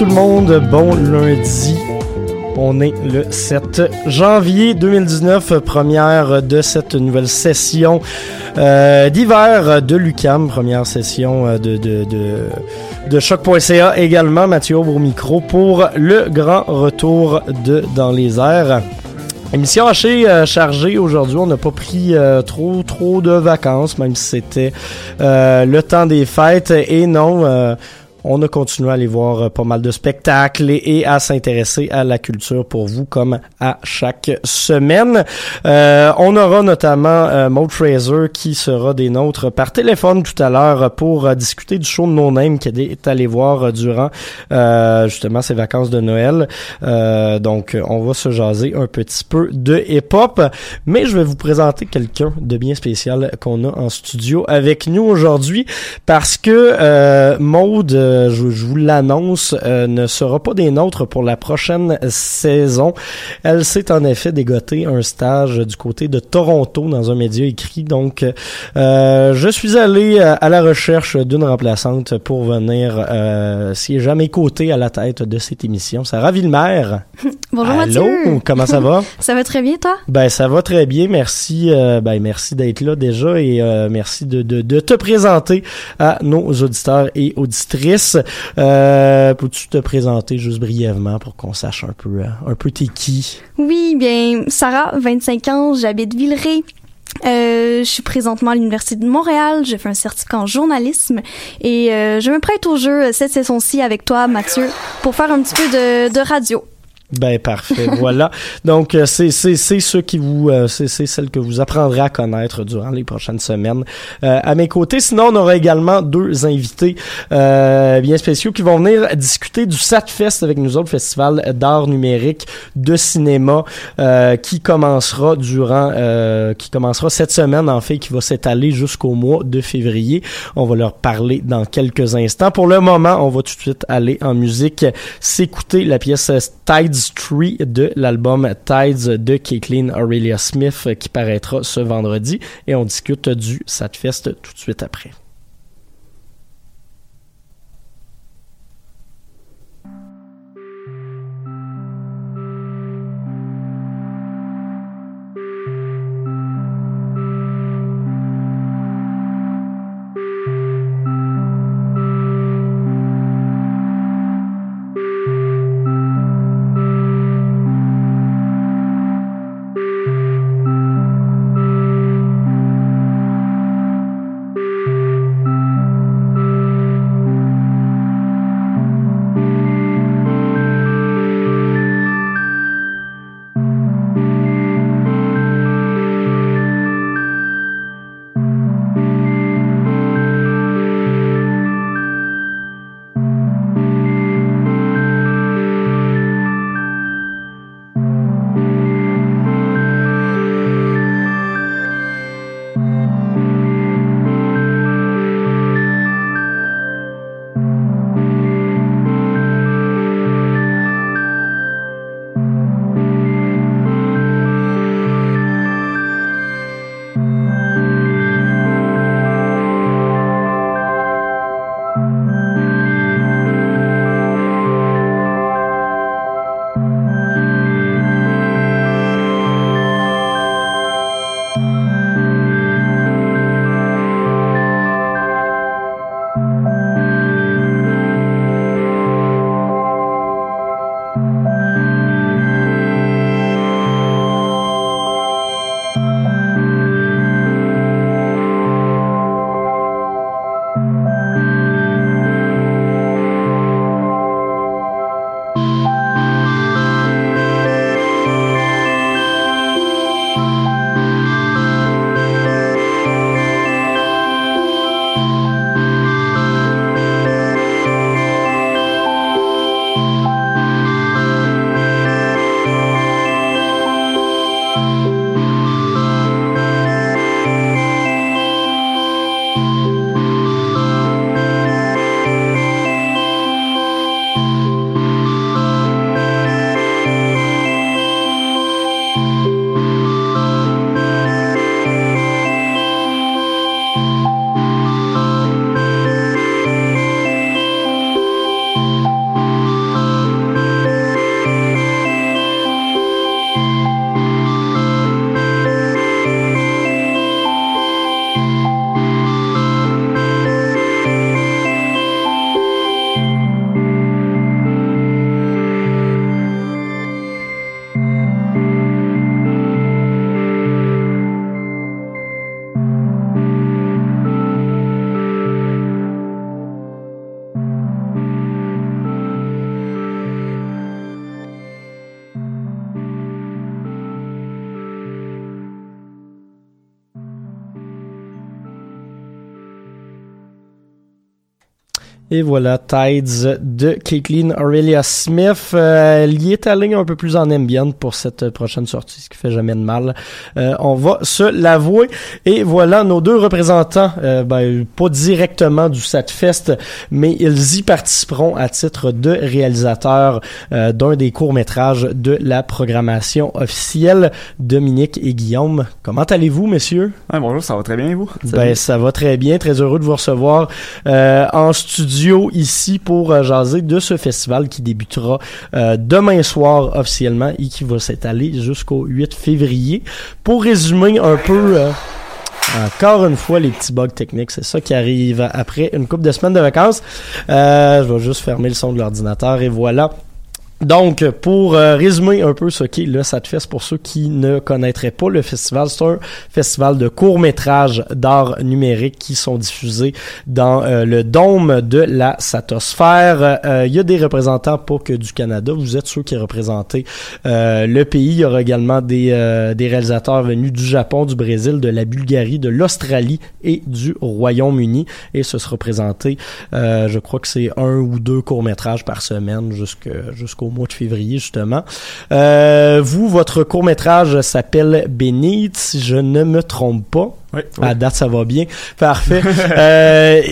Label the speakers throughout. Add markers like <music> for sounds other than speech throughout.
Speaker 1: Tout le monde, bon lundi. On est le 7 janvier 2019, première de cette nouvelle session euh, d'hiver de l'UCAM, première session euh, de, de, de, choc.ca également. Mathieu au micro pour le grand retour de Dans les airs. Émission assez euh, chargée aujourd'hui. On n'a pas pris trop trop de vacances, même si c'était le temps des fêtes. Et non, on a continué à aller voir euh, pas mal de spectacles et, à s'intéresser à la culture pour vous comme à chaque semaine. Euh, on aura notamment euh, Maud Fraser qui sera des nôtres par téléphone tout à l'heure pour euh, discuter du show de No Name qu'elle est allé voir durant justement ses vacances de Noël. Donc on va se jaser un petit peu de hip-hop, mais je vais vous présenter quelqu'un de bien spécial qu'on a en studio avec nous aujourd'hui parce que euh, je, je vous l'annonce, euh, ne sera pas des nôtres pour la prochaine saison. Elle s'est en effet dégoté un stage du côté de Toronto dans un média écrit. Donc, euh, je suis allé euh, à la recherche d'une remplaçante pour venir euh, siéger à mes côtés à la tête de cette émission. Sarah Villemer. <laughs>
Speaker 2: Bonjour
Speaker 1: Allô,
Speaker 2: Mathieu.
Speaker 1: comment ça va? <laughs>
Speaker 2: Ça va très bien toi?
Speaker 1: Ben ça va très bien, merci. euh, ben merci d'être là déjà et euh, merci de, de, de te présenter à nos auditeurs et auditrices. Euh, Peux-tu te présenter juste brièvement pour qu'on sache un peu euh, un peu t'es qui?
Speaker 2: Oui, bien Sarah, 25 ans, j'habite Villeray. Euh, je suis présentement à l'Université de Montréal, j'ai fait un certificat en journalisme et euh, je me prête au jeu cette saison-ci avec toi Mathieu pour faire un petit peu de radio.
Speaker 1: Ben parfait, <laughs> voilà. Donc euh, c'est c'est c'est ce qui vous euh, c'est c'est celle que vous apprendrez à connaître durant les prochaines semaines euh, à mes côtés. Sinon on aura également deux invités bien spéciaux qui vont venir discuter du Satfest avec nous autres festival d'art numérique de cinéma qui commencera durant qui commencera cette semaine en fait qui va s'étaler jusqu'au mois de février. On va leur parler dans quelques instants. Pour le moment, on va tout de suite aller en musique s'écouter la pièce Tides Tree de l'album Tides de Caitlin Aurelia Smith euh, qui paraîtra ce vendredi et on discute du Satfest tout de suite après. Et voilà, Tides de Caitlin Aurelia Smith. Euh, elle y est allée un peu plus en ambient pour cette prochaine sortie, ce qui fait jamais de mal. Euh, on va se l'avouer. Et voilà nos deux représentants, euh, ben, pas directement du Satfest, mais ils y participeront à titre de réalisateurs euh, d'un des courts-métrages de la programmation officielle. Dominique et Guillaume, comment allez-vous, messieurs?
Speaker 3: bonjour, ça va très bien, et vous?
Speaker 1: Ben, ça va très bien. Très heureux de vous recevoir en studio ici pour euh, jaser de ce festival qui débutera euh, demain soir officiellement et qui va s'étaler jusqu'au 8 février. Pour résumer un peu... Euh, encore une fois, les petits bugs techniques, c'est ça qui arrive après une couple de semaines de vacances. je vais juste fermer le son de l'ordinateur et voilà. Donc, pour euh, résumer un peu ce qu'est le SATFest, pour ceux qui ne connaîtraient pas le festival, c'est un festival de courts-métrages d'art numérique qui sont diffusés dans euh, le dôme de la satosphère. Euh, il y a des représentants pas que du Canada, vous êtes ceux qui représentez le pays. Il y aura également des, des réalisateurs venus du Japon, du Brésil, de la Bulgarie, de l'Australie et du Royaume-Uni. Et ce sera présenté, je crois que c'est un ou deux courts-métrages par semaine jusqu'au mois de février, justement. Euh, vous, votre court-métrage s'appelle Beneath, si je ne me trompe pas.
Speaker 3: Oui,
Speaker 1: À date, ça va bien. Parfait. <laughs> euh,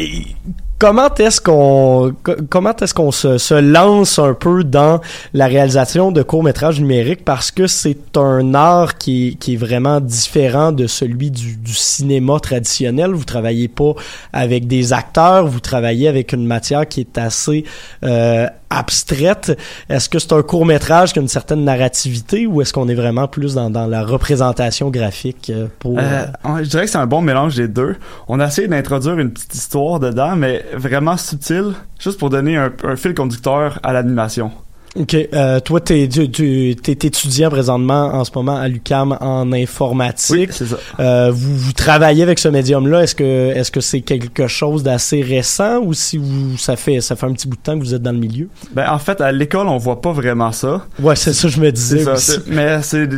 Speaker 1: comment est-ce qu'on comment est-ce qu'on se, se, lance un peu dans la réalisation de courts métrages numériques? Parce que c'est un art qui est, qui est vraiment différent de celui du, du, cinéma traditionnel. Vous travaillez pas avec des acteurs, vous travaillez avec une matière qui est assez euh, abstraite. Est-ce que c'est un court métrage qui a une certaine narrativité ou est-ce qu'on est vraiment plus dans, dans la représentation graphique euh, pour
Speaker 3: euh, Je dirais que c'est un bon mélange des deux. On a essayé d'introduire une petite histoire dedans, mais vraiment subtile, juste pour donner un, un fil conducteur à l'animation.
Speaker 1: OK. Euh, toi, t'es, tu, es étudiant présentement en ce moment à l'UCAM en informatique.
Speaker 3: Oui, c'est ça.
Speaker 1: Euh, vous, vous travaillez avec ce médium-là. Est-ce que est-ce que c'est quelque chose d'assez récent ou si vous ça fait ça fait un petit bout de temps que vous êtes dans le milieu?
Speaker 3: Ben en fait, à l'école, on voit pas vraiment ça.
Speaker 1: Ouais, c'est ça je me disais.
Speaker 3: Ça, mais c'est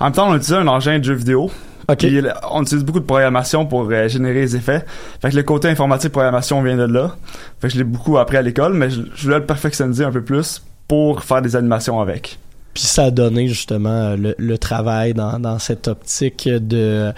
Speaker 3: en même temps, on utilise un engin de jeu vidéo.
Speaker 1: Okay.
Speaker 3: Puis, on utilise beaucoup de programmation pour euh, générer les effets. Fait que le côté informatique programmation vient de là. Fait que je l'ai beaucoup appris à l'école, mais je, je voulais le perfectionner un peu plus pour faire des animations avec.
Speaker 1: Puis ça a donné justement le, travail dans, cette optique de,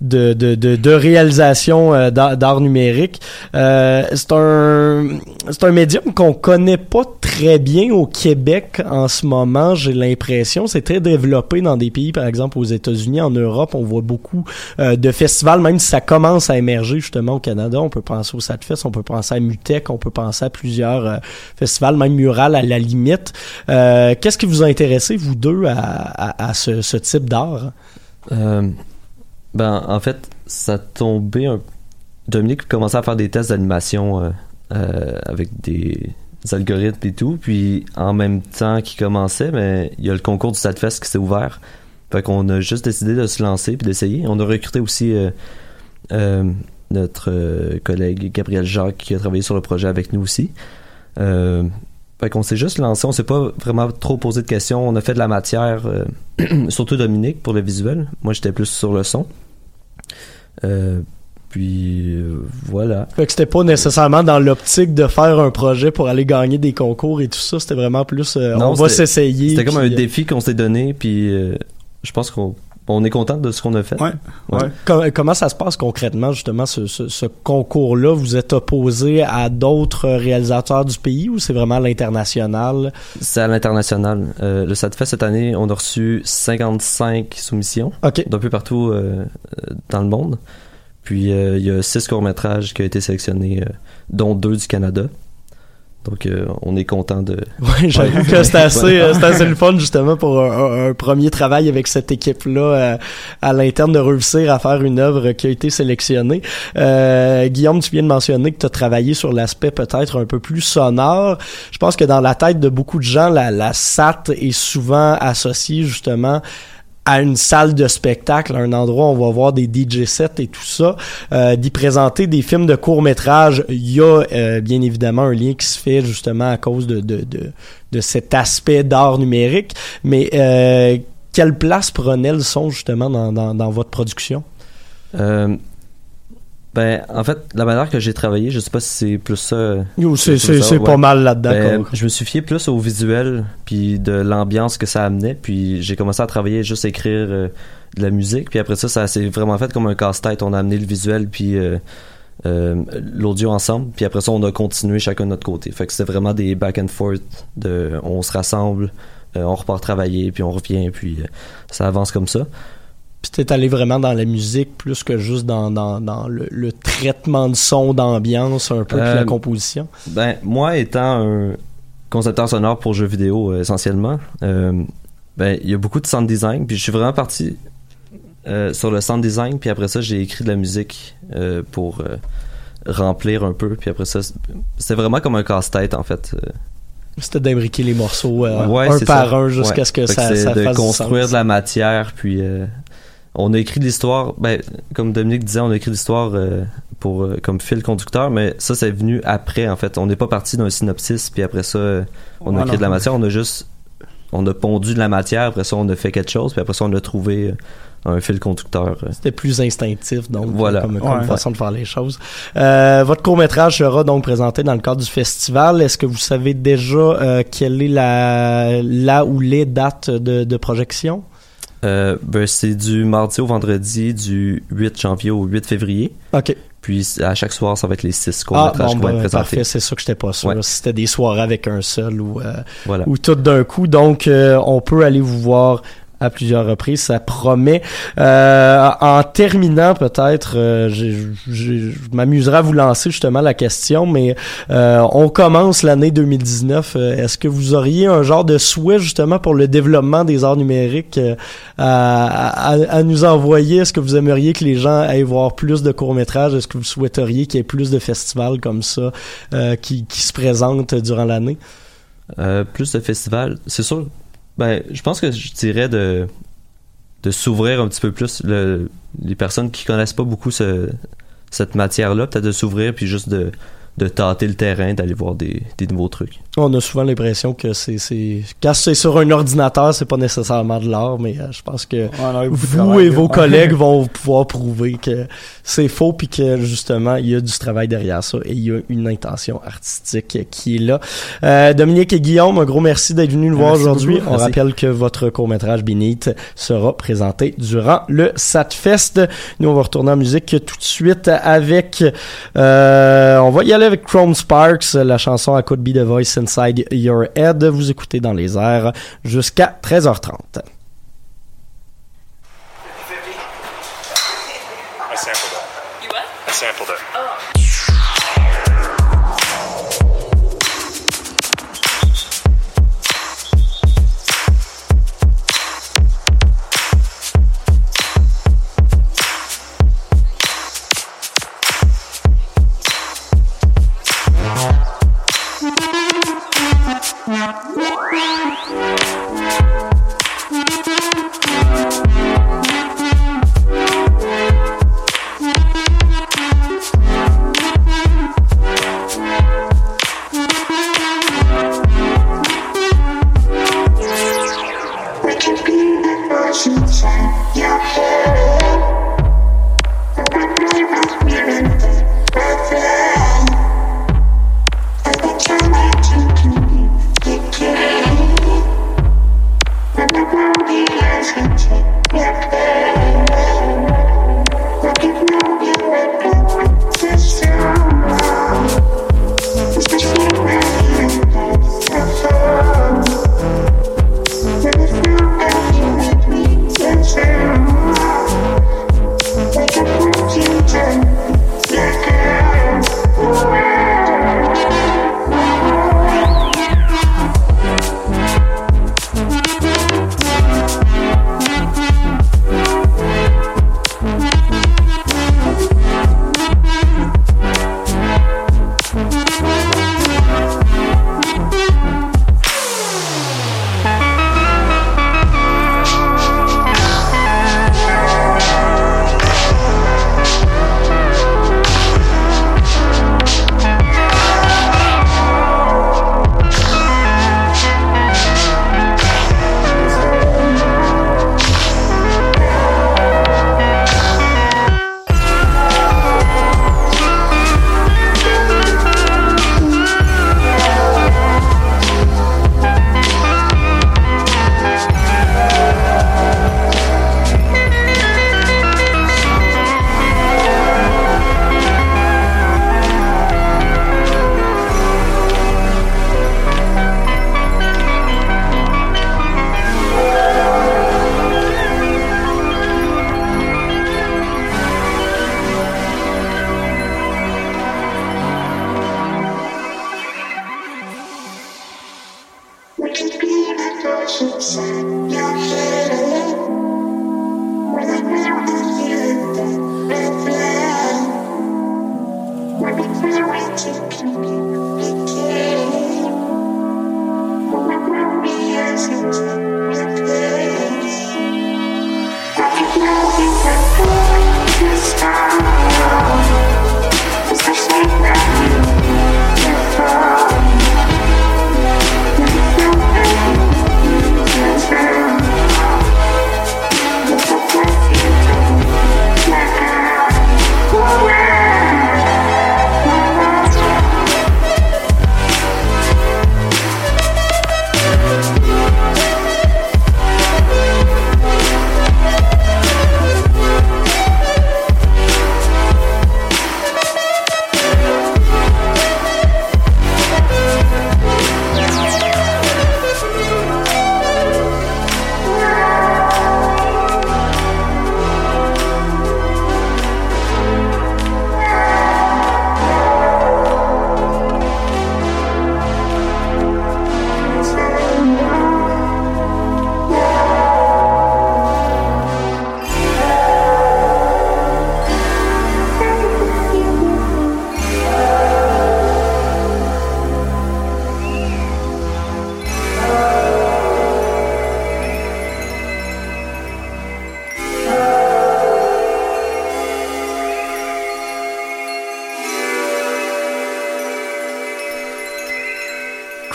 Speaker 1: de, réalisation euh, d'art numérique. Euh, c'est un c'est un médium qu'on connaît pas très bien au Québec en ce moment, j'ai l'impression. C'est très développé dans des pays, par exemple aux États-Unis, en Europe, on voit beaucoup euh, de festivals, même si ça commence à émerger justement au Canada. On peut penser au Satfest, on peut penser à Mutec, on peut penser à plusieurs festivals, même Mural à la limite. Qu'est-ce qui vous a vous deux, à, ce, type d'art?
Speaker 4: Euh, ben, en fait, ça tombait un... Dominique commençait à faire des tests d'animation euh, avec des algorithmes et tout. Puis en même temps qu'il commençait, mais il y a le concours du StatFest qui s'est ouvert. Fait qu'on a juste décidé de se lancer puis d'essayer. On a recruté aussi euh, euh, notre euh, collègue Gabriel Jacques qui a travaillé sur le projet avec nous aussi. Euh, fait qu'on s'est juste lancé. On s'est pas vraiment trop posé de questions. On a fait de la matière, <clears throat> surtout Dominique pour le visuel. Moi, j'étais plus sur le son. Puis euh, voilà.
Speaker 1: Fait que c'était pas nécessairement dans l'optique de faire un projet pour aller gagner des concours et tout ça. C'était vraiment plus euh,
Speaker 4: non,
Speaker 1: on va s'essayer.
Speaker 4: C'était comme un
Speaker 1: euh,
Speaker 4: défi qu'on s'est donné. Puis euh, je pense qu'on on est content de ce qu'on a fait.
Speaker 3: Ouais. ouais.
Speaker 1: Com comment ça se passe concrètement justement ce, ce, ce concours-là? Vous êtes opposé à d'autres réalisateurs du pays ou c'est vraiment à l'international?
Speaker 4: C'est à l'international. Euh, le SATFest cette année, on a reçu 55 soumissions
Speaker 1: okay.
Speaker 4: d'un peu partout euh, dans le monde. Puis euh, il y a six courts-métrages qui ont été sélectionnés, euh, dont deux du Canada. Donc euh, on est content de. <laughs>
Speaker 1: Oui, j'avoue que c'est assez, euh, assez le fun justement pour un, un, un premier travail avec cette équipe-là euh, à l'interne de réussir à faire une œuvre qui a été sélectionnée. Euh, Guillaume, tu viens de mentionner que tu as travaillé sur l'aspect peut-être un peu plus sonore. Je pense que dans la tête de beaucoup de gens, la, la SAT est souvent associée justement à une salle de spectacle, un endroit où on va voir des DJ sets et tout ça, euh, d'y présenter des films de court métrage, il y a euh, bien évidemment un lien qui se fait justement à cause de, de, de, de cet aspect d'art numérique, mais euh, quelle place prenait le son justement dans, dans, dans votre production?
Speaker 4: Ben, en fait, la manière que j'ai travaillé, je sais pas si c'est plus ça.
Speaker 1: C'est
Speaker 4: ouais.
Speaker 1: pas mal là-dedans.
Speaker 4: Ben, je me suis fié plus au visuel, puis de l'ambiance que ça amenait, puis j'ai commencé à travailler juste à écrire euh, de la musique, puis après ça, ça s'est vraiment fait comme un casse-tête. On a amené le visuel, puis euh, euh, l'audio ensemble, puis après ça, on a continué chacun de notre côté. Fait que c'était vraiment des back and forth, de, on se rassemble, euh, on repart travailler, puis on revient, puis euh, ça avance comme ça.
Speaker 1: Puis t'es allé vraiment dans la musique plus que juste dans, dans, dans le, le traitement de son, d'ambiance, un peu, puis
Speaker 4: Euh,
Speaker 1: la composition?
Speaker 4: Ben, moi étant un concepteur sonore pour jeux vidéo euh, essentiellement, euh, ben, il y a beaucoup de sound design, puis je suis vraiment parti euh, sur le sound design, puis après ça, j'ai écrit de la musique euh, pour euh, remplir un peu, puis après ça, c'est- c'était vraiment comme un casse-tête en fait. Euh,
Speaker 1: C'était d'imbriquer les morceaux euh,
Speaker 4: Ouais,
Speaker 1: un par
Speaker 4: ça.
Speaker 1: un jusqu'à
Speaker 4: Ouais.
Speaker 1: ce que
Speaker 4: Fait
Speaker 1: ça, ça
Speaker 4: de
Speaker 1: fasse du
Speaker 4: construire
Speaker 1: sens.
Speaker 4: de la matière, puis euh, on a écrit de l'histoire, ben, comme Dominique disait, on a écrit l'histoire euh, pour euh, comme fil conducteur, mais ça, c'est venu après, en fait. On n'est pas parti d'un synopsis, puis après ça, euh, on a écrit de la matière, on a juste, on a pondu de la matière, après ça, on a fait quelque chose, puis après ça, on a trouvé euh, un fil conducteur.
Speaker 1: C'était plus instinctif, donc,
Speaker 4: Voilà.
Speaker 1: comme, comme
Speaker 3: Ouais.
Speaker 1: façon de faire les choses. Euh, votre court-métrage sera donc présenté dans le cadre du festival. Est-ce que vous savez déjà euh, quelle est la, la ou les dates de, de projection?
Speaker 4: Euh, ben, c'est du mardi au vendredi, du 8 janvier au 8 février.
Speaker 1: OK.
Speaker 4: Puis à chaque soir, ça va être les six
Speaker 1: Ah,
Speaker 4: courts-métrages
Speaker 1: bon,
Speaker 4: qui vont être
Speaker 1: ben,
Speaker 4: présentés.
Speaker 1: parfait, c'est ça que j'étais pas sûr.
Speaker 4: Ouais.
Speaker 1: Si c'était des soirées avec un seul ou, euh,
Speaker 4: Voilà.
Speaker 1: ou tout d'un coup. Donc, euh, on peut aller vous voir à plusieurs reprises, ça promet. Euh, en terminant, peut-être, euh, je m'amuserai à vous lancer justement la question, mais euh, on commence l'année 2019. Euh, Est-ce que vous auriez un genre de souhait justement pour le développement des arts numériques euh, à, à- à nous envoyer? Est-ce que vous aimeriez que les gens aillent voir plus de courts-métrages? Est-ce que vous souhaiteriez qu'il y ait plus de festivals comme ça euh, qui, qui se présentent durant l'année?
Speaker 4: Euh, plus de festivals, c'est sûr. Ben, je pense que je dirais de de s'ouvrir un petit peu plus le, les personnes qui connaissent pas beaucoup ce, cette matière-là, peut-être de s'ouvrir puis juste de de tâter le terrain, d'aller voir des, des nouveaux trucs.
Speaker 1: On a souvent l'impression que c'est c'est quand c'est sur un ordinateur, c'est pas nécessairement de l'art, mais euh, je pense que
Speaker 3: de
Speaker 1: vous et vos collègues <laughs> vont pouvoir prouver que c'est faux puis que justement il y a du travail derrière ça et il y a une intention artistique qui est là. Euh, Dominique et Guillaume, un gros merci d'être venus nous voir aujourd'hui. On
Speaker 4: Merci.
Speaker 1: rappelle que votre court métrage Beneath sera présenté durant le Satfest. Nous on va retourner en musique tout de suite avec euh, on va y aller avec Chrome Sparks, la chanson à Could Be the Voice Inside Your Head. Vous écoutez dans les airs jusqu'à 13h30.
Speaker 5: I sampled it.
Speaker 6: You what?
Speaker 5: I sampled it.
Speaker 6: Oh.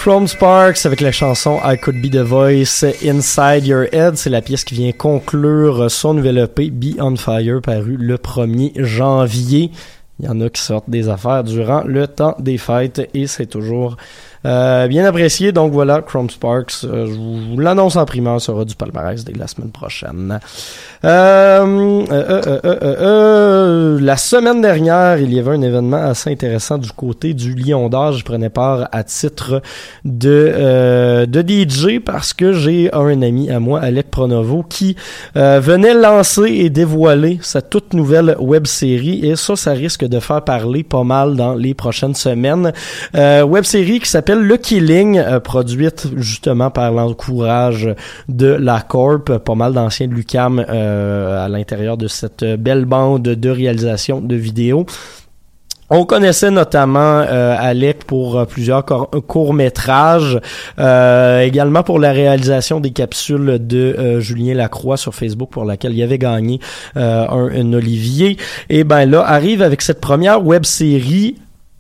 Speaker 1: Chrome Sparks avec la chanson I Could Be the Voice Inside Your Head. C'est la pièce qui vient conclure son nouvel EP Be On Fire paru le 1er janvier. Il y en a qui sortent des affaires durant le temps des fêtes et c'est toujours euh, bien apprécié. Donc voilà, Chrome Sparks, euh, je vous l'annonce en primeur, sera du palmarès dès la semaine prochaine. Euh, la semaine dernière, il y avait un événement assez intéressant du côté du Lion d'Or. Je prenais part à titre de, de DJ parce que j'ai un ami à moi, Alec Pronovo, qui venait lancer et dévoiler sa toute nouvelle web série et ça, ça risque de faire parler pas mal dans les prochaines semaines. web série qui s'appelle le Killing, euh, produite justement par l'encourage de la Corp, pas mal d'anciens de Lucam euh, à l'intérieur de cette belle bande de réalisation de vidéos. On connaissait notamment euh, Alec pour plusieurs courts métrages, également pour la réalisation des capsules de Julien Lacroix sur Facebook pour laquelle il avait gagné un, un, Olivier. Et ben là arrive avec cette première web série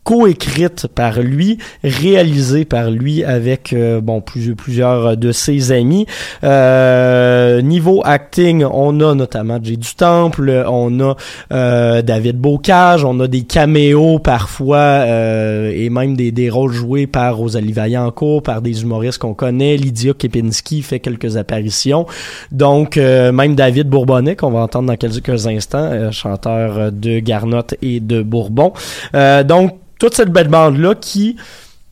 Speaker 1: coécrite par lui, réalisée par lui avec euh, bon plusieurs de ses amis. Euh, niveau acting, on a notamment Jay du Temple, on a euh, David Bocage, on a des caméos parfois euh, et même des, des rôles joués par Rosalie Vaillancourt, par des humoristes qu'on connaît. Lydia Kepinski fait quelques apparitions. Donc même David Bourbonnet qu'on va entendre dans quelques instants, chanteur de Garnotte et de Bourbon. donc toute cette belle bande-là qui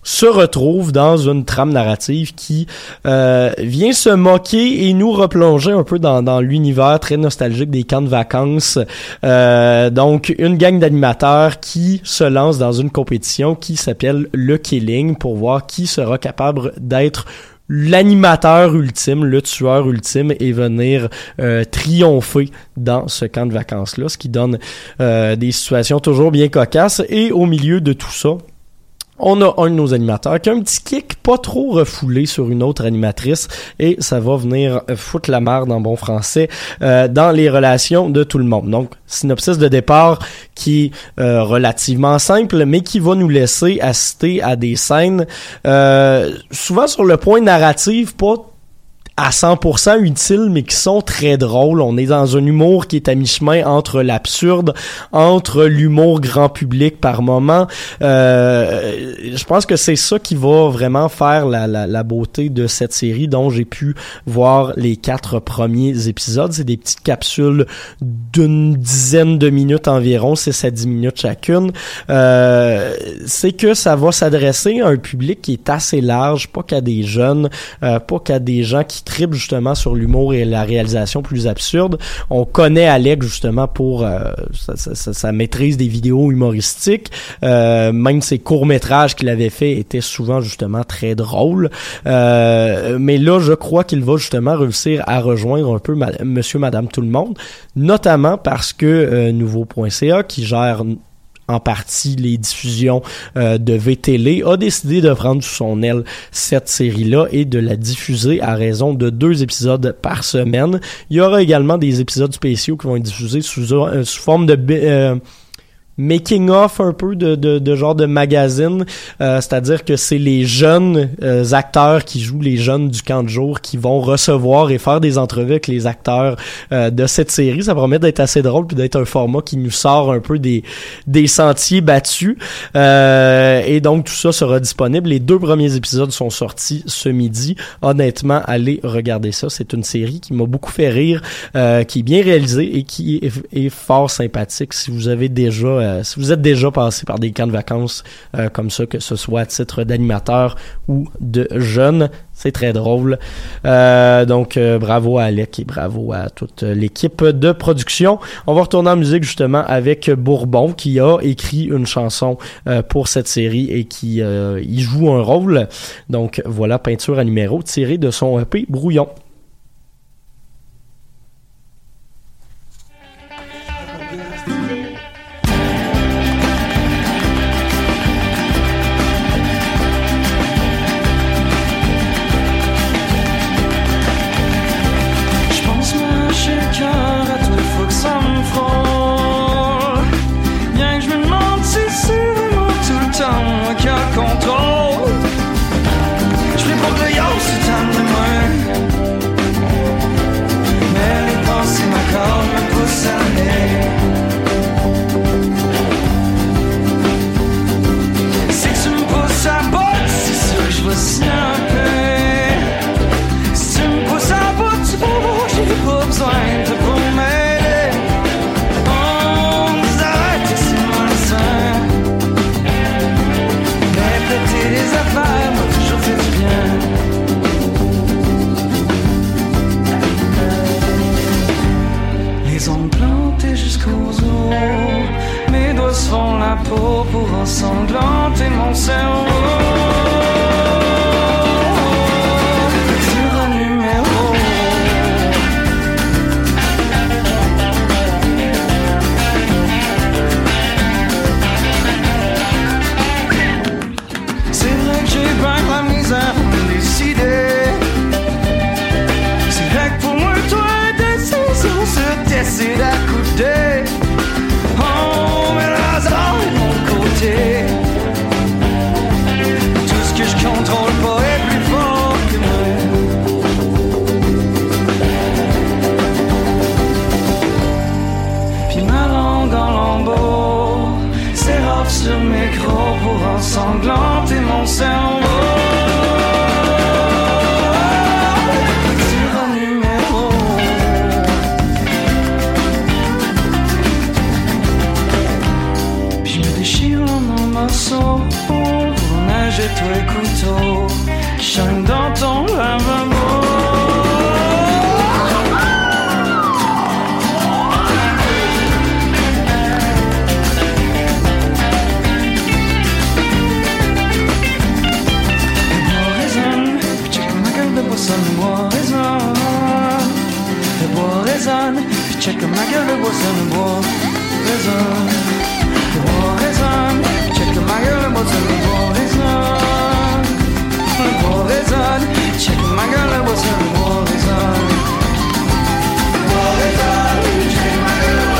Speaker 1: se retrouve dans une trame narrative qui euh, vient se moquer et nous replonger un peu dans, l'univers très nostalgique des camps de vacances. Euh, donc, une gang d'animateurs qui se lance dans une compétition qui s'appelle le Killing pour voir qui sera capable d'être l'animateur ultime, le tueur ultime et venir euh, triompher dans ce camp de vacances-là, ce qui donne euh, des situations toujours bien cocasses. Et au milieu de tout ça, on a un de nos animateurs qui a un petit kick pas trop refoulé sur une autre animatrice et ça va venir foutre la merde en bon français euh, dans les relations de tout le monde. Donc, synopsis de départ qui est euh, relativement simple mais qui va nous laisser assister à des scènes euh, souvent sur le point narratif pas à 100% utiles, mais qui sont très drôles. On est dans un humour qui est à mi-chemin entre l'absurde, entre l'humour grand public par moment. Euh, je pense que c'est ça qui va vraiment faire la, la, la beauté de cette série dont j'ai pu voir les quatre premiers épisodes. C'est des petites capsules d'une dizaine de minutes environ, 6 à 10 minutes chacune. Euh, c'est que ça va s'adresser à un public qui est assez large, pas qu'à des jeunes, euh, pas qu'à des gens qui tripe justement sur l'humour et la réalisation plus absurde. On connaît Alec justement pour euh, sa, maîtrise des vidéos humoristiques. Euh, même ses courts métrages qu'il avait fait étaient souvent justement très drôles. Euh, mais là, je crois qu'il va justement réussir à rejoindre un peu ma- Monsieur, Madame, tout le monde, notamment parce que euh, Nouveau.ca, qui gère en partie les diffusions euh, de VTL, a décidé de prendre sous son aile cette série-là et de la diffuser à raison de deux épisodes par semaine. Il y aura également des épisodes spéciaux qui vont être diffusés sous, euh, forme de... euh, making of un peu de, de, de genre de magazine, euh, c'est-à-dire que c'est les jeunes euh, acteurs qui jouent les jeunes du camp de jour qui vont recevoir et faire des entrevues avec les acteurs euh, de cette série. Ça promet d'être assez drôle puis d'être un format qui nous sort un peu des, des sentiers battus. Euh, et donc tout ça sera disponible. Les deux premiers épisodes sont sortis ce midi. Honnêtement, allez regarder ça. C'est une série qui m'a beaucoup fait rire, euh, qui est bien réalisée et qui est fort sympathique. Si vous avez déjà, euh, si vous êtes déjà passé par des camps de vacances euh, comme ça, que ce soit à titre d'animateur ou de jeune, c'est très drôle. Euh, donc bravo à Alec et bravo à toute l'équipe de production. On va retourner en musique justement avec Bourbon qui a écrit une chanson pour cette série et qui y joue un rôle. Donc voilà, peinture à numéro tirée de son EP Brouillon.
Speaker 7: بزن با بزن چکم نگرده بزن با بزن با بزن چکم نگرده بزن با بزن با بزن چکم نگرده بزن با بزن با بزن چکم نگرده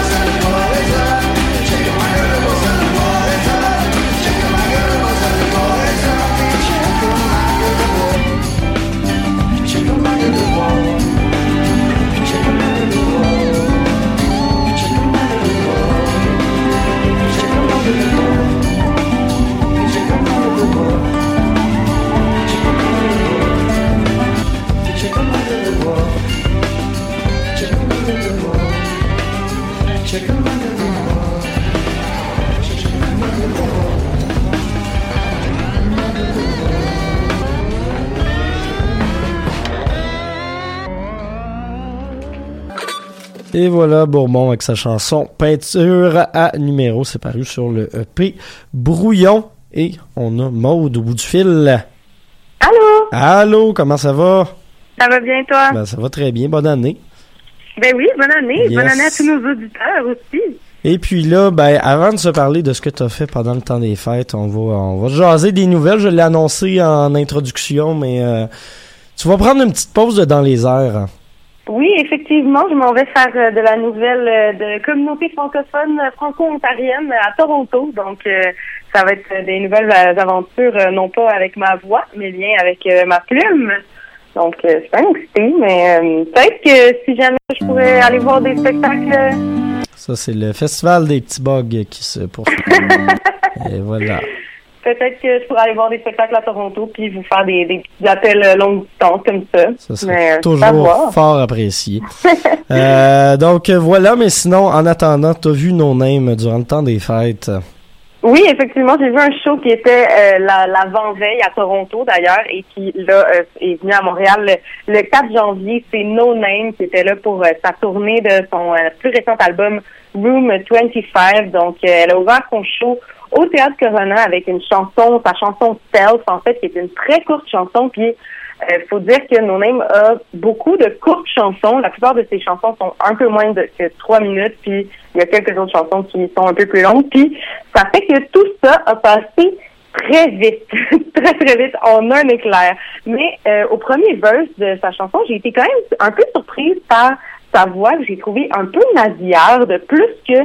Speaker 7: Et
Speaker 1: voilà, Bourbon avec sa chanson Peinture à numéro. C'est paru sur le EP Brouillon. Et on a Maude au bout du fil.
Speaker 8: Allô?
Speaker 1: Allô, comment ça va?
Speaker 8: Ça va bien, toi?
Speaker 1: Ben, ça va très bien. Bonne année.
Speaker 8: Ben oui, bonne année.
Speaker 1: Yes.
Speaker 8: Bonne année à tous nos auditeurs aussi.
Speaker 1: Et puis là, ben, avant de se parler de ce que tu as fait pendant le temps des fêtes, on va, on va jaser des nouvelles. Je l'ai annoncé en introduction, mais euh, tu vas prendre une petite pause de dans les airs. hein.
Speaker 8: Oui, effectivement, je m'en vais faire euh, de la nouvelle euh, de communauté francophone euh, franco-ontarienne à Toronto. Donc, ça va être des nouvelles aventures, non pas avec ma voix, mais bien avec ma plume. Donc, je suis pas excitée, mais peut-être que si jamais je pourrais aller voir des spectacles...
Speaker 1: Ça, c'est le festival des petits bugs qui se poursuit. <laughs> Et voilà.
Speaker 8: Peut-être que je pourrais aller voir des spectacles à Toronto puis vous faire des, des petits appels euh, longue distance comme ça.
Speaker 1: Ça serait
Speaker 8: Mais, euh,
Speaker 1: toujours fort apprécié. <laughs> Euh, donc voilà, mais sinon, en attendant, t'as vu nos names durant le temps des fêtes?
Speaker 8: Oui, effectivement, j'ai vu un show qui était euh, la l'avant-veille à Toronto d'ailleurs et qui là euh, est venu à Montréal le, le 4 janvier. C'est No Name qui était là pour euh, sa tournée de son plus récent album Room 25. Donc, elle a ouvert son show au Théâtre Corona avec une chanson, sa chanson Self, en fait, qui est une très courte chanson. Puis, euh, faut dire que No Name a beaucoup de courtes chansons. La plupart de ses chansons sont un peu moins de, que trois minutes. Puis, il y a quelques autres chansons qui sont un peu plus longues. Puis, ça fait que tout ça a passé très vite, <laughs> très très vite, en un éclair. Mais euh, au premier verse de sa chanson, j'ai été quand même un peu surprise par sa voix que j'ai trouvé un peu nasillarde, plus que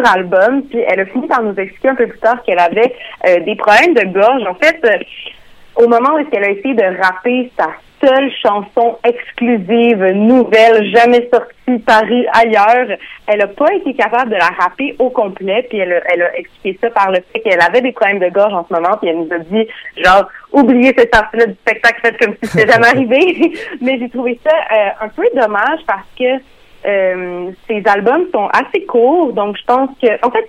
Speaker 8: sur album. Puis elle a fini par nous expliquer un peu plus tard qu'elle avait euh, des problèmes de gorge. En fait, euh, au moment où elle a essayé de rapper sa seule chanson exclusive, nouvelle, jamais sortie, parue ailleurs, elle n'a pas été capable de la rapper au complet, puis elle, a- elle a expliqué ça par le fait qu'elle avait des problèmes de gorge en ce moment, puis elle nous a dit, genre, oubliez cette partie-là du spectacle, faites comme si c'était jamais <laughs> arrivé. Mais j'ai trouvé ça euh, un peu dommage parce que euh, ces albums sont assez courts, donc je pense que, en fait,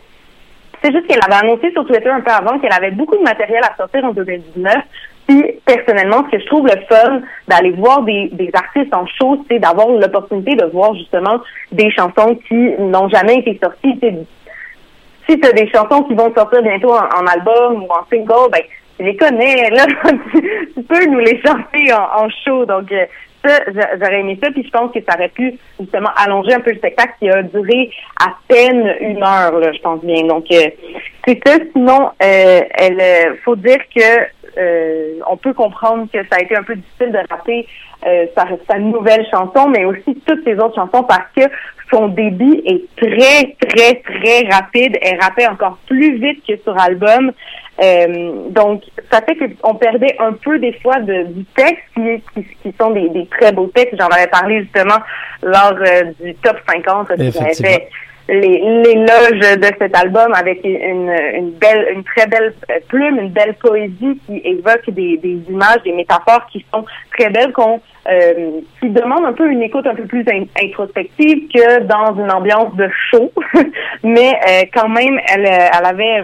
Speaker 8: c'est juste qu'elle avait annoncé sur Twitter un peu avant qu'elle avait beaucoup de matériel à sortir en 2019. Puis, personnellement, ce que je trouve le fun d'aller voir des, artistes en show, c'est d'avoir l'opportunité de voir justement des chansons qui n'ont jamais été sorties. Si tu as des chansons qui vont sortir bientôt en, album ou en single, ben, tu les connais, là, <laughs> tu, peux nous les chanter en, en show. Donc, euh, ça, j'a- j'aurais aimé ça, puis je pense que ça aurait pu justement allonger un peu le spectacle qui a duré à peine une heure, là, je pense bien. Donc, euh, c'est ça. Sinon, euh, elle, euh, faut dire que euh, on peut comprendre que ça a été un peu difficile de rapper euh, sa, sa nouvelle chanson, mais aussi toutes ses autres chansons parce que son débit est très, très, très rapide. Elle rappait encore plus vite que sur album. Euh, donc, ça fait qu'on perdait un peu des fois de, du texte qui, qui, qui sont des, des très beaux textes. J'en avais parlé justement lors euh, du top 50 que j'avais
Speaker 1: Effectivement.
Speaker 8: fait les l'éloge de cet album avec une, belle, une très belle plume, une belle poésie qui évoque des, des images, des métaphores qui sont très belles, qu'on euh, qui demandent un peu une écoute un peu plus in- introspective que dans une ambiance de show, <laughs> mais euh, quand même, elle, elle avait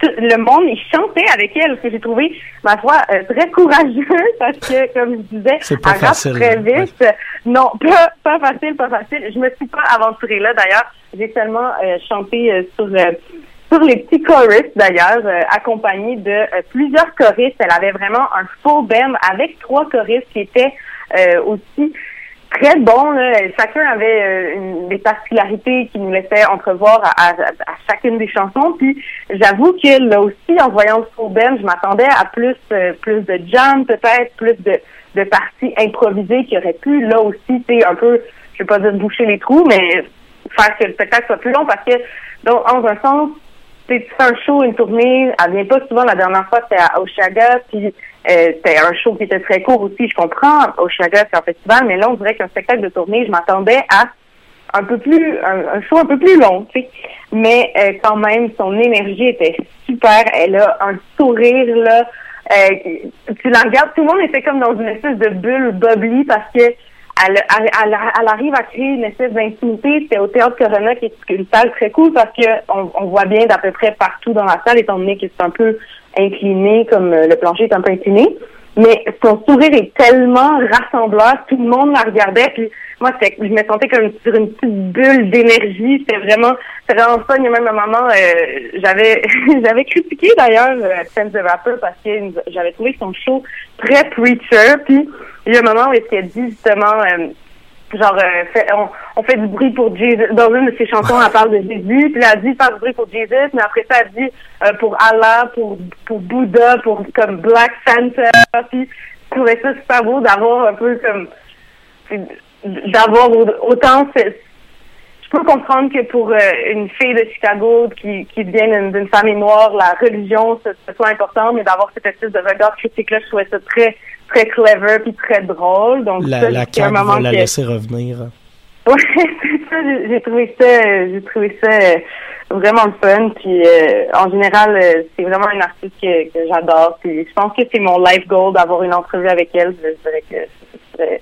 Speaker 8: tout le monde, il chantait avec elle, ce que j'ai trouvé, ma foi, euh, très courageux <laughs> parce que, comme je disais,
Speaker 1: C'est pas facile,
Speaker 8: très
Speaker 1: hein,
Speaker 8: vite. Non, pas, pas facile, pas facile. Je me suis pas aventurée là, d'ailleurs. J'ai seulement euh, chanté euh, sur euh, sur les petits choristes, d'ailleurs, euh, accompagnée de euh, plusieurs choristes. Elle avait vraiment un faux band avec trois choristes qui étaient euh, aussi très bons. là. Chacun avait euh, une, des particularités qui nous laissaient entrevoir à, à- à chacune des chansons. Puis j'avoue que là aussi, en voyant le faux band, je m'attendais à plus euh, plus de jam, peut-être, plus de, de parties improvisées qui auraient pu, là aussi, c'est un peu, je vais pas dire boucher les trous, mais faire que le spectacle soit plus long parce que, donc, en un sens, tu fais un show, une tournée, elle vient pas souvent. La dernière fois, c'était à Oshaga, puis euh, c'était un show qui était très court aussi, je comprends. Oshaga, c'est un festival, mais là, on dirait qu'un spectacle de tournée, je m'attendais à un peu plus, un, un show un peu plus long, tu sais. Mais euh, quand même, son énergie était super. Elle a un sourire, là. Euh, tu la regardes, tout le monde était comme dans une espèce de bulle bubbly parce que elle, elle, elle, arrive à créer une espèce d'intimité. C'était au Théâtre Corona, qui est une salle très cool parce que on, on voit bien d'à peu près partout dans la salle, étant donné que c'est un peu incliné, comme euh, le plancher est un peu incliné. Mais son sourire est tellement rassembleur, tout le monde la regardait, puis moi, je me sentais comme sur une petite bulle d'énergie. C'était vraiment, c'était vraiment fun. Il y a même un moment, euh, j'avais, <laughs> j'avais critiqué d'ailleurs euh, Chance the Rapper parce que j'avais trouvé son show très preacher. Puis il y a un moment où il a dit justement. euh, Genre, euh, fait- on, fait du bruit pour Jésus. Dans une de ses chansons, elle parle de Jésus. Puis elle dit faire du bruit pour Jésus. Mais après ça, elle dit euh, pour Allah, pour, pour Bouddha, pour comme Black Santa. Puis je trouvais ça super beau d'avoir un peu comme d'avoir au- autant je peux comprendre que pour euh, une fille de Chicago qui, qui vient d'une- famille noire, la religion, ce soit important, mais d'avoir cette espèce de regard critique-là, je trouvais ça très, très clever puis très drôle. Donc,
Speaker 1: La,
Speaker 8: ça,
Speaker 1: la
Speaker 8: c'est un
Speaker 1: CAQ
Speaker 8: moment
Speaker 1: va la
Speaker 8: que-
Speaker 1: laisser revenir.
Speaker 8: Ouais, <laughs> c'est ça, j'ai trouvé ça, j'ai trouvé ça euh, vraiment le fun. Puis euh, en général, euh, c'est vraiment une artiste que, que j'adore. Puis je pense que c'est mon life goal d'avoir une entrevue avec elle. Je dirais que ce serait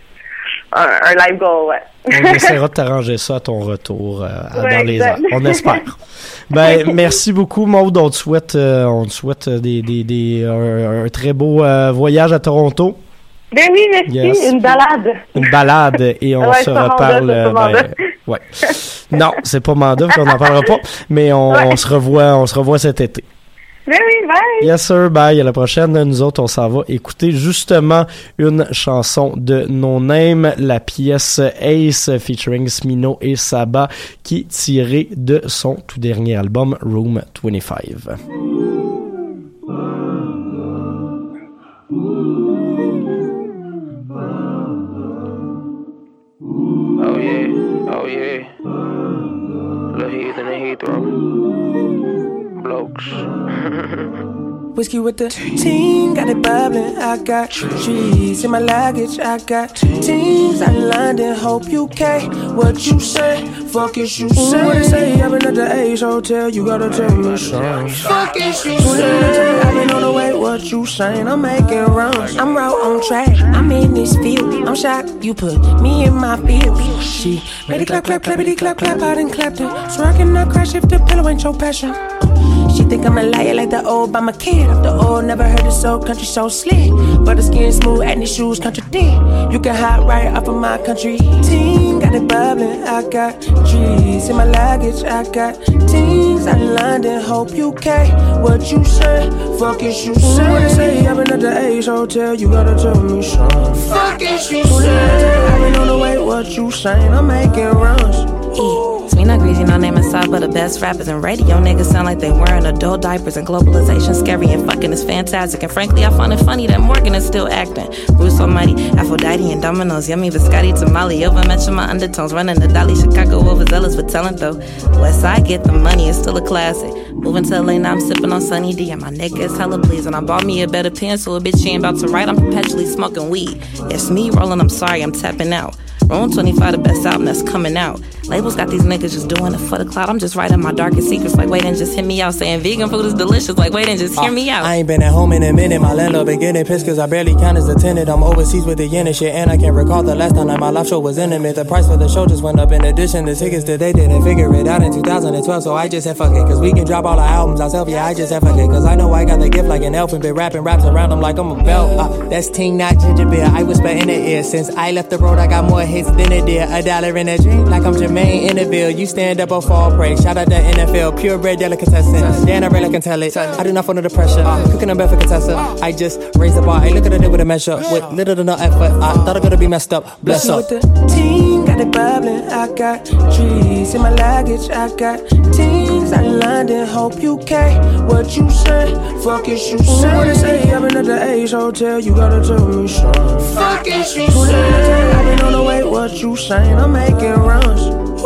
Speaker 8: un, un life goal, ouais.
Speaker 1: On <laughs> essaiera de t'arranger ça à ton retour euh,
Speaker 8: Ouais,
Speaker 1: dans les airs. On espère. <laughs> Ben, merci beaucoup, Maude. On te souhaite, euh, on te souhaite des, des, des, un, un très beau euh, voyage à Toronto.
Speaker 8: Ben oui, merci.
Speaker 1: Yes.
Speaker 8: Une balade.
Speaker 1: Une balade et on <laughs>
Speaker 8: Ouais,
Speaker 1: se reparle.
Speaker 8: mandat,
Speaker 1: euh, ben, ouais. Non, c'est pas mandat, on n'en parlera pas. Mais on,
Speaker 8: Ouais.
Speaker 1: on se revoit, on se revoit cet été.
Speaker 8: Ben oui, bye.
Speaker 1: Yes sir, bye. À la prochaine. Nous autres, on s'en va écouter justement une chanson de No Name, la pièce Ace featuring Smino et Saba, qui est tirée de son tout dernier album Room 25.
Speaker 9: Oh yeah, oh yeah. Lil Heath and Heathrow. Blokes. <laughs>
Speaker 6: Whiskey with the team, got it bubbling. I got trees in my luggage. I got teams out in London, hope you UK. What you say? Fuck is you say? What say? I've been at the Ace Hotel. You gotta tell me something. Fuck is you say? I've been on the way. What you saying? I'm making runs. I'm right on track. I'm in this field. I'm shocked you put me in my field. She made it clap, clap, clappity, clap, clap. I done clapped it. So I cannot crash if the pillow ain't your passion. Think I'm a liar like the old by my kid. Off the old, never heard it so country so slick. But the skin smooth and these shoes contradict. You can hide right off of my country. Team got it bubbling. I got trees in my luggage. I got teams out in London, hope UK. What you say? Fuck is you say? What they say? I've been at the Ace Hotel. You gotta tell me something. Fuck is you say? I've been on the way. What you saying? I'm making runs.
Speaker 10: E. Me not greasy, no name inside, but the best rappers and radio niggas sound like they wearing adult diapers and globalization scary and fucking is fantastic. And frankly, I find it funny that Morgan is still acting. Bruce Almighty, Aphrodite and Dominoes, yummy biscotti tamale. Over mention my undertones, running the Dolly Chicago overzealous with talent though. West Side get the money, it's still a classic. Moving to LA now, I'm sipping on Sunny D, and my nigga is hella pleased. And I bought me a better pencil, a bitch she ain't about to write. I'm perpetually smoking weed. It's me rolling, I'm sorry, I'm tapping out. Room 25, the best album that's coming out. Labels got these niggas just doing it for the cloud. I'm just writing my darkest secrets, like wait and just hear me out. Saying vegan food is delicious, like wait and just hear me out.
Speaker 6: I ain't been at home in a minute. My landlord been getting pissed cause I barely count as a tenant. I'm overseas with the yen and shit. And I can't recall the last time that my live show was intimate. The price for the show just went up in addition. The tickets that they didn't figure it out in 2012. So I just said fuck it. Cause we can drop all our albums ourselves. Yeah, I just said fuck it. Cause I know I got the gift like an elf and been rapping raps around them like I'm a belt. Uh, that's Ting, not ginger beer. I whisper in the ear. Since I left the road, I got more hits than a deer. A dollar in a drink like I'm Jermaine in the bill. You stand up or fall prey. Shout out the NFL. Purebred delicatessen. Dan, I really can tell it. I do not fall under pressure. Cooking a bed for contessa. I just raise the bar. I look at it with a measure. With little to no effort. I thought I could be messed up. Bless up. With the team, got it bubbling. I got trees in my luggage. I got teams in London. Hope you UK. What you say? Fuck is you say? What they say? I've been at the Ace Hotel. You gotta tell me something. Fuck is you say? I've been on the way. What you saying? I'm making runs.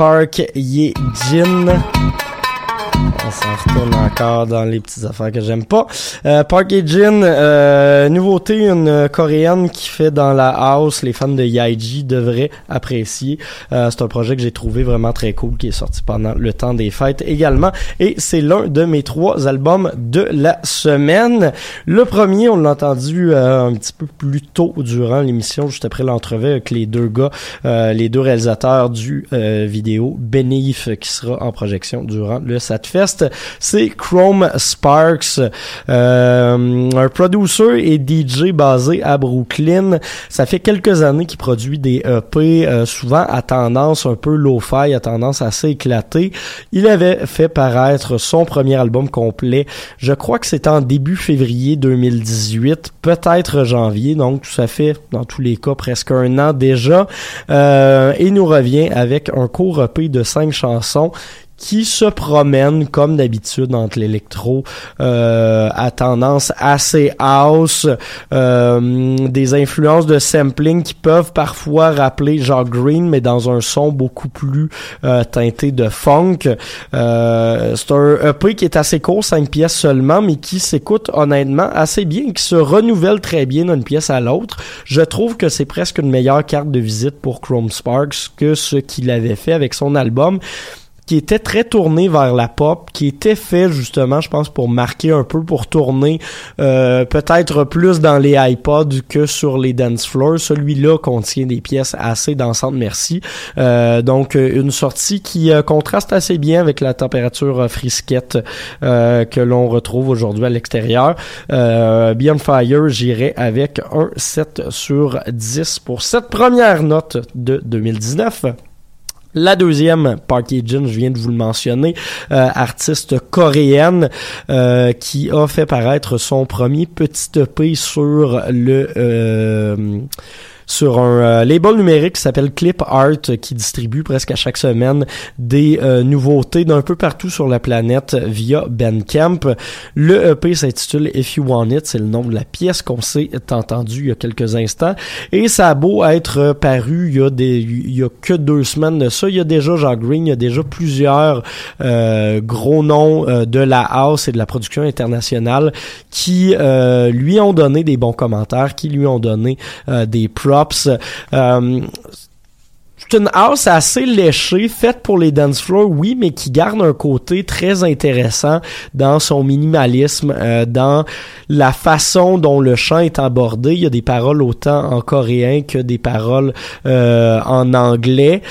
Speaker 1: Park Ye Jin. S'en retourne encore dans les petites affaires que j'aime pas. Euh, Park Ye Jin, euh, nouveauté, une coréenne qui fait dans la house. Les fans de Yaiji devraient apprécier. Euh, c'est un projet que j'ai trouvé vraiment très cool qui est sorti pendant le temps des fêtes également. Et c'est l'un de mes trois albums de la semaine. Le premier, on l'a entendu euh, un petit peu plus tôt durant l'émission, juste après l'entrevue avec les deux gars, euh, les deux réalisateurs du euh, vidéo Beneath qui sera en projection durant le Satfest. C'est Chrome Sparks, euh, un producer et DJ basé à Brooklyn. Ça fait quelques années qu'il produit des EP, euh, souvent à tendance un peu lo-fi, à tendance assez éclatée. Il avait fait paraître son premier album complet, je crois que c'était en début février 2018, peut-être janvier, donc ça fait dans tous les cas presque un an déjà. Euh, et nous revient avec un court EP de cinq chansons qui se promène comme d'habitude entre l'électro euh, à tendance assez house, euh, des influences de sampling qui peuvent parfois rappeler genre Green, mais dans un son beaucoup plus euh, teinté de funk. Euh, c'est un EP qui est assez court, 5 pièces seulement, mais qui s'écoute honnêtement assez bien, qui se renouvelle très bien d'une pièce à l'autre. Je trouve que c'est presque une meilleure carte de visite pour Chrome Sparks que ce qu'il avait fait avec son album qui était très tourné vers la pop, qui était fait justement, je pense, pour marquer un peu, pour tourner euh, peut-être plus dans les iPods que sur les dance floors. Celui-là contient des pièces assez dansantes, merci. Euh, donc une sortie qui euh, contraste assez bien avec la température euh, frisquette euh, que l'on retrouve aujourd'hui à l'extérieur. Euh, Beyond Fire, j'irai avec un 7 sur 10 pour cette première note de 2019. La deuxième, Parky Jin, je viens de vous le mentionner, euh, artiste coréenne euh, qui a fait paraître son premier petit EP sur le euh, sur un euh, label numérique qui s'appelle Clip Art euh, qui distribue presque à chaque semaine des euh, nouveautés d'un peu partout sur la planète via Bandcamp. Le EP s'intitule If You Want It, c'est le nom de la pièce qu'on s'est entendu il y a quelques instants et ça a beau être paru il y a des il y a que deux semaines de ça, il y a déjà Jacques Green, il y a déjà plusieurs gros noms de la house et de la production internationale qui lui ont donné des bons commentaires, qui lui ont donné des props. Euh, c'est une house assez léchée, faite pour les dance floors, oui, mais qui garde un côté très intéressant dans son minimalisme, euh, dans la façon dont le chant est abordé. Il y a des paroles autant en coréen que des paroles euh, en anglais.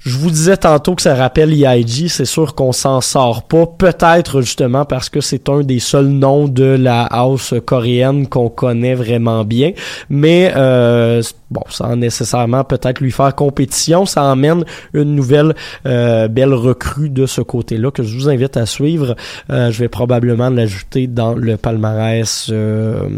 Speaker 1: Je vous disais tantôt que ça rappelle EIG, c'est sûr qu'on s'en sort pas, peut-être justement parce que c'est un des seuls noms de la house coréenne qu'on connaît vraiment bien, mais euh, bon, sans nécessairement peut-être lui faire compétition, ça emmène une nouvelle euh, belle recrue de ce côté-là que je vous invite à suivre. Euh, je vais probablement l'ajouter dans le palmarès euh,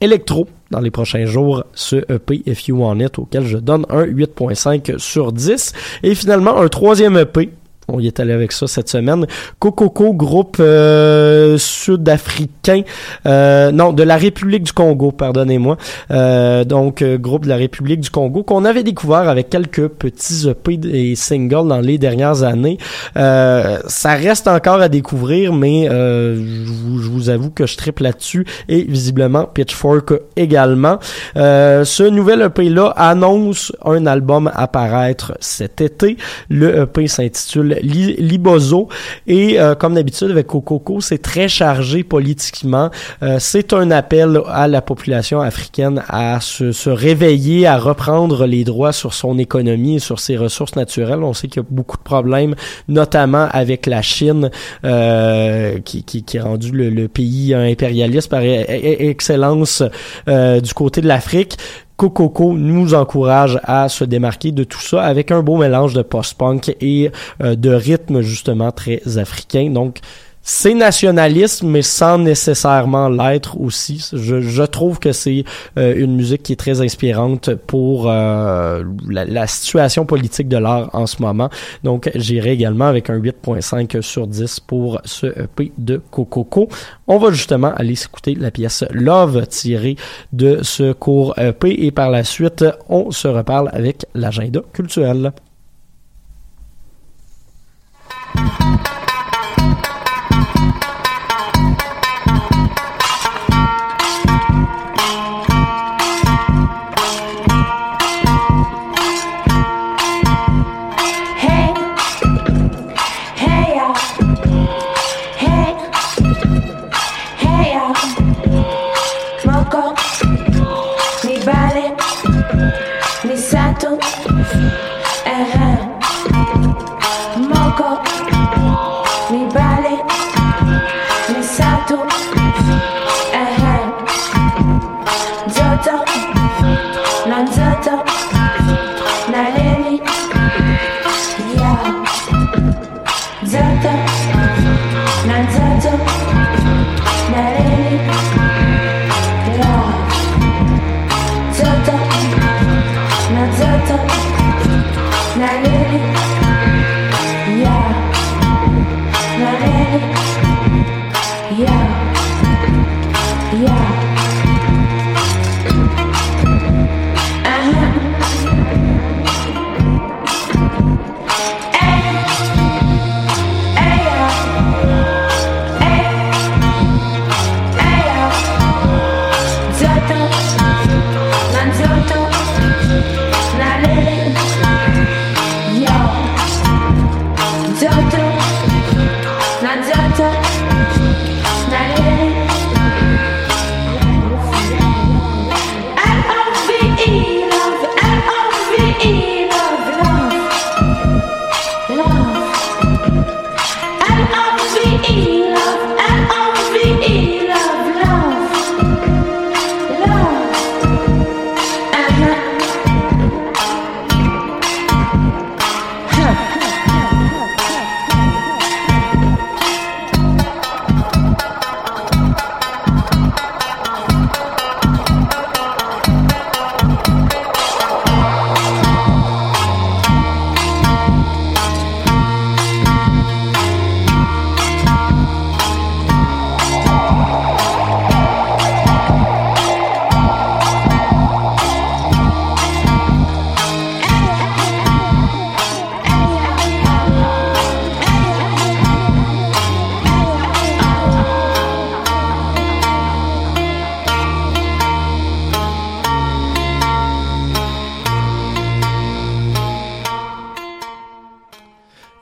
Speaker 1: électro dans les prochains jours ce EP If You Want It auquel je donne un 8.5 sur 10 et finalement un troisième EP on y est allé avec ça cette semaine. Kokoko, groupe euh, sud-africain, euh, non, de la République du Congo, pardonnez-moi. Euh, donc, euh, groupe de la République du Congo qu'on avait découvert avec quelques petits EP et singles dans les dernières années. Ça reste encore à découvrir, mais je, vous, avoue que je tripe là-dessus et visiblement Pitchfork également. Ce nouvel EP-là annonce un album à paraître cet été. Le EP s'intitule Li- Libozo et euh, comme d'habitude avec Kokoko, c'est très chargé politiquement. Euh, c'est un appel à la population africaine à se, se réveiller, à reprendre les droits sur son économie et sur ses ressources naturelles. On sait qu'il y a beaucoup de problèmes, notamment avec la Chine, euh, qui, qui, qui est rendu le, le pays impérialiste par e- e- excellence euh, du côté de l'Afrique. Cococo nous encourage à se démarquer de tout ça avec un beau mélange de post-punk et euh, de rythme justement très africain. Donc c'est nationaliste, mais sans nécessairement l'être aussi. Je, trouve que c'est euh, une musique qui est très inspirante pour euh, la, la situation politique de l'art en ce moment. Donc, j'irai également avec un 8.5 sur 10 pour ce EP de Cococo. On va justement aller s'écouter la pièce Love tirée de ce court EP et par la suite, on se reparle avec l'agenda culturel.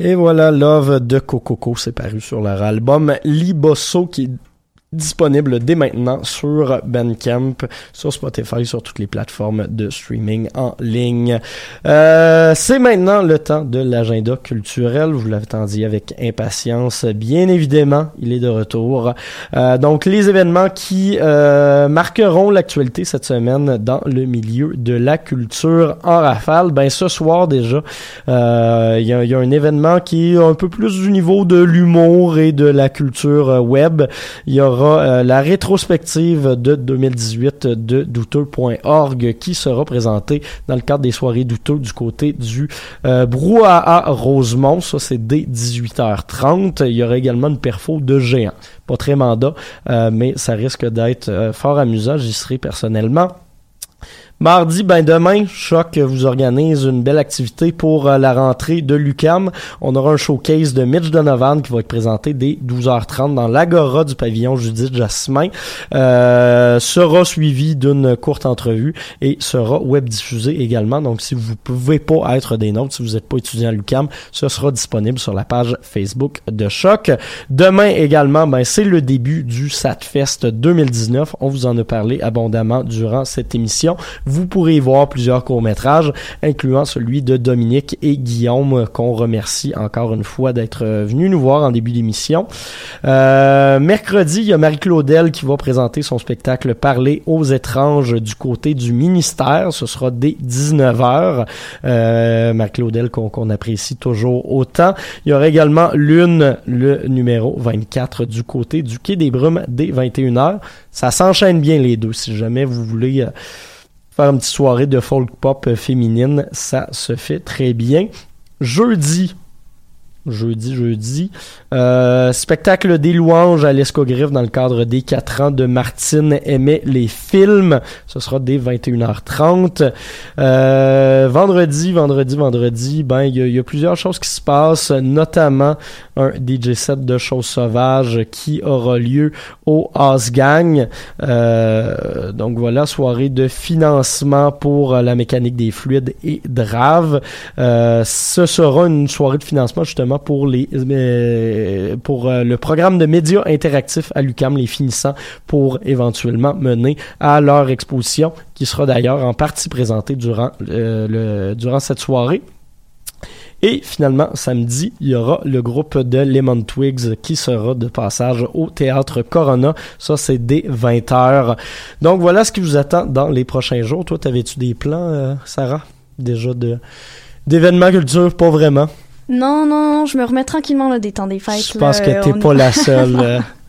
Speaker 1: Et voilà, Love de Cococo, c'est paru sur leur album Libosso qui disponible dès maintenant sur Bandcamp, sur Spotify, sur toutes les plateformes de streaming en ligne. Euh, c'est maintenant le temps de l'agenda culturel. Vous l'attendiez avec impatience. Bien évidemment, il est de retour. Euh, donc, les événements qui euh, marqueront l'actualité cette semaine dans le milieu de la culture en rafale. Ben, ce soir déjà, euh, il y, y a un événement qui est un peu plus du niveau de l'humour et de la culture euh, web. Il y aura euh, la rétrospective de 2018 de douteux.org qui sera présentée dans le cadre des soirées douteux du côté du euh, Brouhaha Rosemont. Ça, c'est dès 18h30. Il y aura également une perfo de géant. Pas très mandat, euh, mais ça risque d'être fort amusant. J'y serai personnellement. Mardi, ben demain, Choc vous organise une belle activité pour euh, la rentrée de l'UCAM. On aura un showcase de Mitch Donovan qui va être présenté dès 12h30 dans l'Agora du pavillon Judith Jasmin. Euh, sera suivi d'une courte entrevue et sera web diffusé également. Donc, si vous pouvez pas être des nôtres, si vous n'êtes pas étudiant à l'UCAM, ce sera disponible sur la page Facebook de Choc. Demain également, ben c'est le début du SatFest 2019. On vous en a parlé abondamment durant cette émission pourrez y voir plusieurs courts-métrages, incluant celui de Dominique et Guillaume, qu'on remercie encore une fois d'être euh, venus nous voir en début d'émission. Euh, mercredi, il y a Marie-Claudel qui va présenter son spectacle Parler aux étranges du côté du ministère. Ce sera dès 19h. Euh, Marie-Claudel qu'on qu'on apprécie toujours autant. Il y aura également Lune, le numéro 24 du côté du Quai des Brumes dès 21h. Ça s'enchaîne bien les deux. Si jamais vous voulez... euh, faire une petite soirée de folk pop euh, féminine, ça se fait très bien. Jeudi, jeudi, jeudi, euh, spectacle des louanges à l'Escogriffe dans le cadre des 4 ans de Martine aimait les films. Ce sera dès 21h30. Euh, vendredi, vendredi, vendredi, ben il y, a- il y a plusieurs choses qui se passent, notamment un DJ set de choses sauvages qui aura lieu au Gang. Euh, donc voilà, soirée de financement pour la mécanique des fluides et Drave. Euh, ce sera une soirée de financement justement pour les euh, pour euh, le programme de médias interactifs à l'UCAM, les finissants, pour éventuellement mener à leur exposition, qui sera d'ailleurs en partie présentée durant euh, le durant cette soirée. Et finalement, samedi, il y aura le groupe de Lemon Twigs qui sera de passage au théâtre Corona. Ça, c'est dès 20h. Donc voilà ce qui vous attend dans les prochains jours. Toi, t'avais-tu des plans, euh, Sarah? Déjà de d'événements culture? Pas vraiment?
Speaker 2: Non, non, non, je me remets tranquillement là, des temps des fêtes.
Speaker 1: Je pense
Speaker 2: là,
Speaker 1: que t'es
Speaker 2: on-
Speaker 1: pas la seule. <laughs>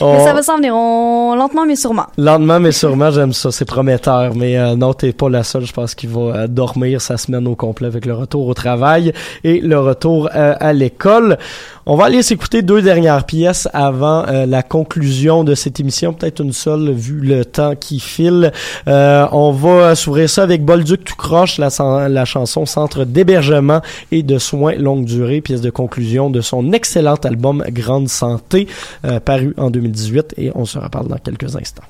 Speaker 2: Mais ça va s'en venir, on... lentement mais sûrement.
Speaker 1: Lentement, mais sûrement, j'aime ça. C'est prometteur. Mais euh, non, t'es pas la seule. Je pense qu'il va euh, dormir sa semaine au complet avec le retour au travail et le retour euh, à l'école. On va aller s'écouter deux dernières pièces avant euh, la conclusion de cette émission. Peut-être une seule, vu le temps qui file. Euh, on va s'ouvrir ça avec Bolduc tout croche, la, la chanson Centre d'hébergement et de soins longue durée, pièce de conclusion de son excellent album Grande Santé, euh, paru en 2018. Et on se reparle dans quelques instants.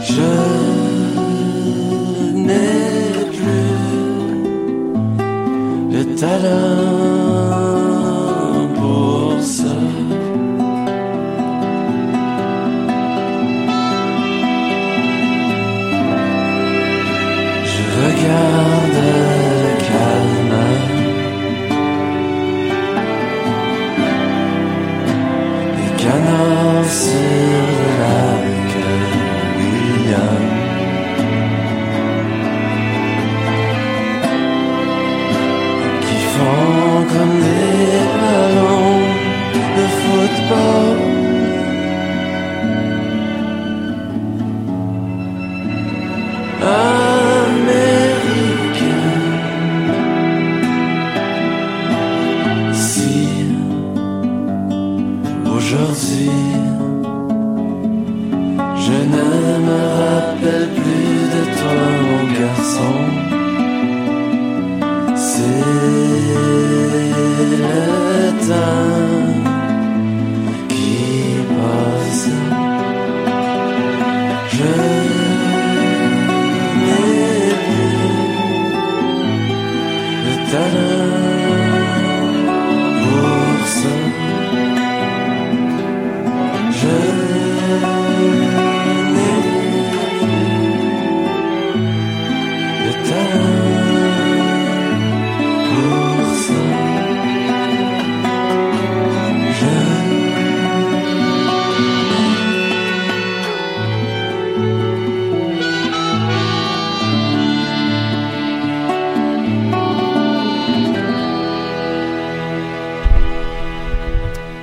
Speaker 6: Je n'ai plus le talent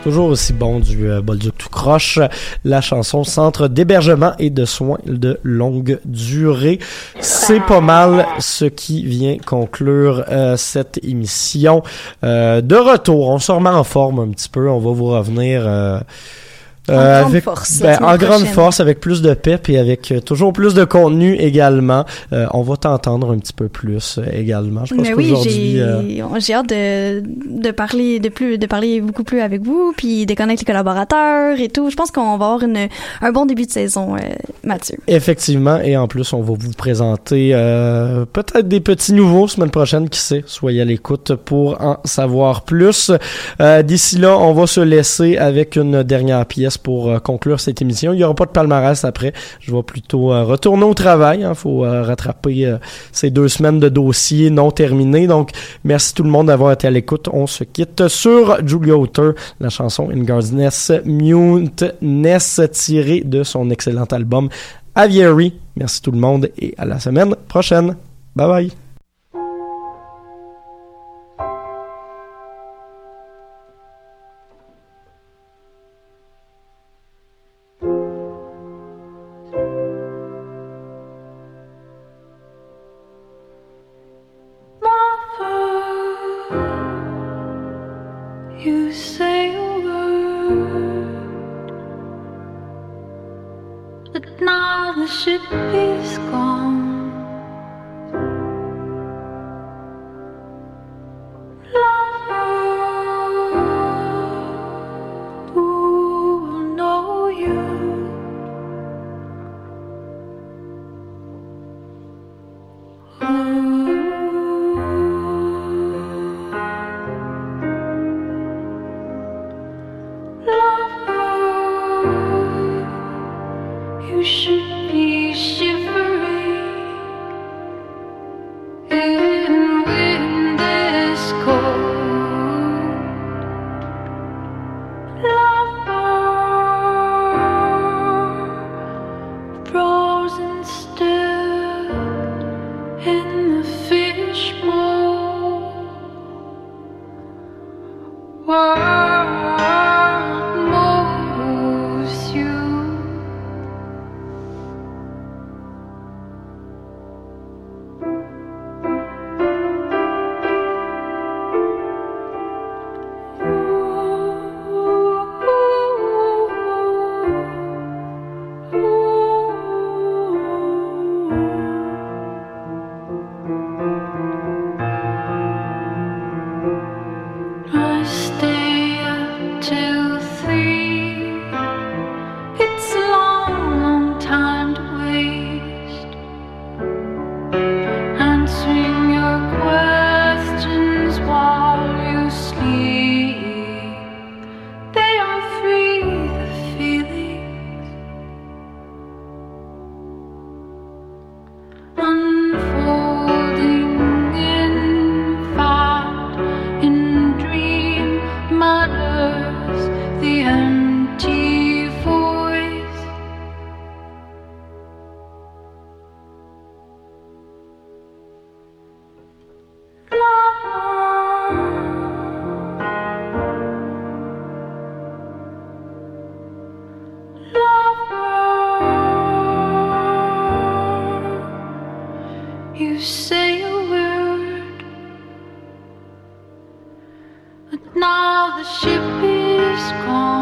Speaker 1: Toujours aussi bon du euh, Bolduc tout croche. La chanson Centre d'hébergement et de soins de longue durée. C'est pas mal ce qui vient conclure euh, cette émission. Euh, de retour, on se remet en forme un petit peu. On va vous revenir. Euh,
Speaker 2: En grande force,
Speaker 1: ben, en grande
Speaker 2: prochaine.
Speaker 1: force, avec plus de pep et avec euh, toujours plus de contenu également. Euh, on va t'entendre un petit peu plus euh, également. Je pense
Speaker 2: Mais oui,
Speaker 1: qu'aujourd'hui,
Speaker 2: j'ai
Speaker 1: euh,
Speaker 2: j'ai hâte de, de parler de plus de parler beaucoup plus avec vous, puis de connaître les collaborateurs et tout. Je pense qu'on va avoir une, un bon début de saison, Mathieu.
Speaker 1: Effectivement, et en plus, on va vous présenter euh, peut-être des petits nouveaux semaine prochaine, qui sait. Soyez à l'écoute pour en savoir plus. Euh, D'ici là, on va se laisser avec une dernière pièce pour euh, conclure cette émission. Il n'y aura pas de palmarès après. Je vais plutôt euh, retourner au travail. Il faut euh, rattraper ces deux semaines de dossiers non terminés. Donc, merci tout le monde d'avoir été à l'écoute. On se quitte sur Julia Hauter, la chanson In God's Nest, Mute Ness, tirée de son excellent album Aviary. Merci tout le monde et à la semaine prochaine. Bye bye.
Speaker 11: say a word. But now the ship is gone.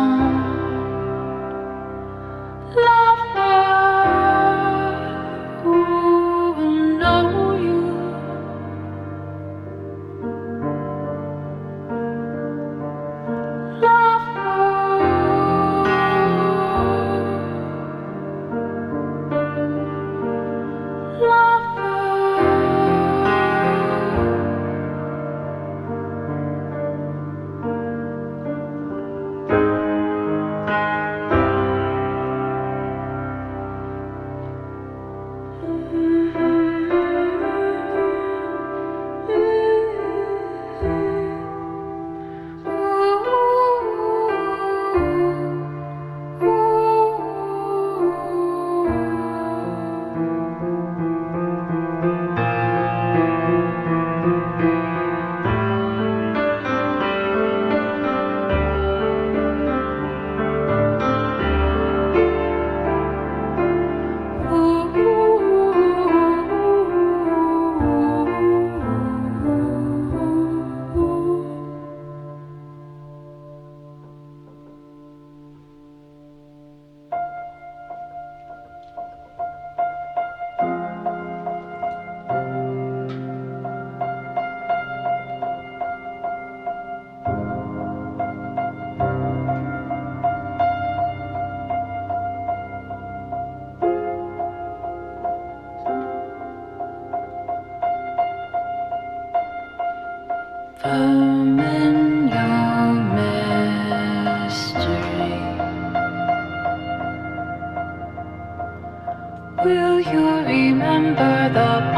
Speaker 11: Will you remember the